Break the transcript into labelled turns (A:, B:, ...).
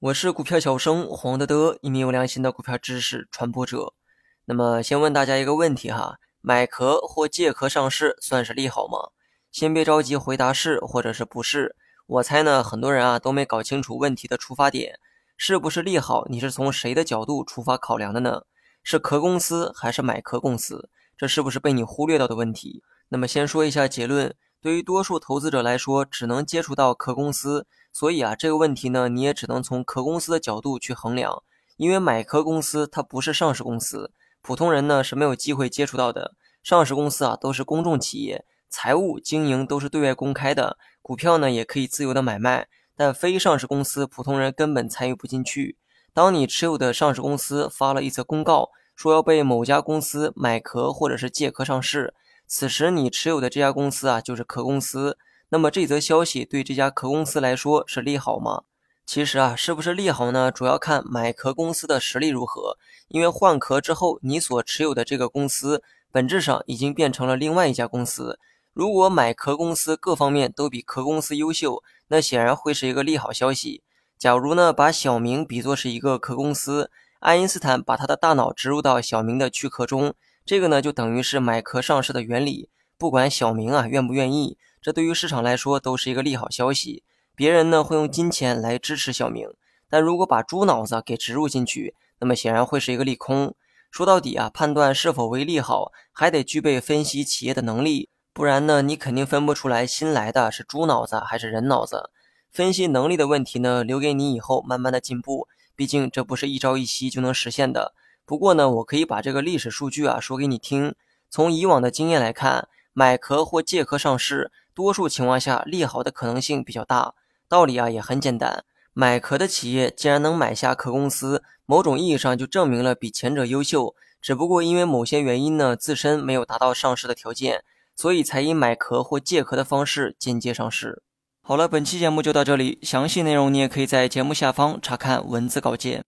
A: 我是股票小生黄德德，一名有良心的股票知识传播者。那么，先问大家一个问题哈：买壳或借壳上市算是利好吗？先别着急回答是或者是不是。我猜呢，很多人啊都没搞清楚问题的出发点，是不是利好？你是从谁的角度出发考量的呢？是壳公司还是买壳公司？这是不是被你忽略到的问题？那么先说一下结论：对于多数投资者来说，只能接触到壳公司。所以啊，这个问题呢，你也只能从壳公司的角度去衡量，因为买壳公司它不是上市公司，普通人呢是没有机会接触到的。上市公司啊都是公众企业，财务经营都是对外公开的，股票呢也可以自由的买卖。但非上市公司，普通人根本参与不进去。当你持有的上市公司发了一则公告，说要被某家公司买壳或者是借壳上市，此时你持有的这家公司啊就是壳公司。那么这则消息对这家壳公司来说是利好吗？其实啊，是不是利好呢？主要看买壳公司的实力如何。因为换壳之后，你所持有的这个公司本质上已经变成了另外一家公司。如果买壳公司各方面都比壳公司优秀，那显然会是一个利好消息。假如呢，把小明比作是一个壳公司，爱因斯坦把他的大脑植入到小明的躯壳中，这个呢，就等于是买壳上市的原理。不管小明啊愿不愿意。这对于市场来说都是一个利好消息，别人呢会用金钱来支持小明，但如果把猪脑子给植入进去，那么显然会是一个利空。说到底啊，判断是否为利好，还得具备分析企业的能力，不然呢，你肯定分不出来新来的是猪脑子还是人脑子。分析能力的问题呢，留给你以后慢慢的进步，毕竟这不是一朝一夕就能实现的。不过呢，我可以把这个历史数据啊说给你听，从以往的经验来看，买壳或借壳上市。多数情况下，利好的可能性比较大。道理啊也很简单，买壳的企业既然能买下壳公司，某种意义上就证明了比前者优秀。只不过因为某些原因呢，自身没有达到上市的条件，所以才以买壳或借壳的方式间接上市。好了，本期节目就到这里，详细内容你也可以在节目下方查看文字稿件。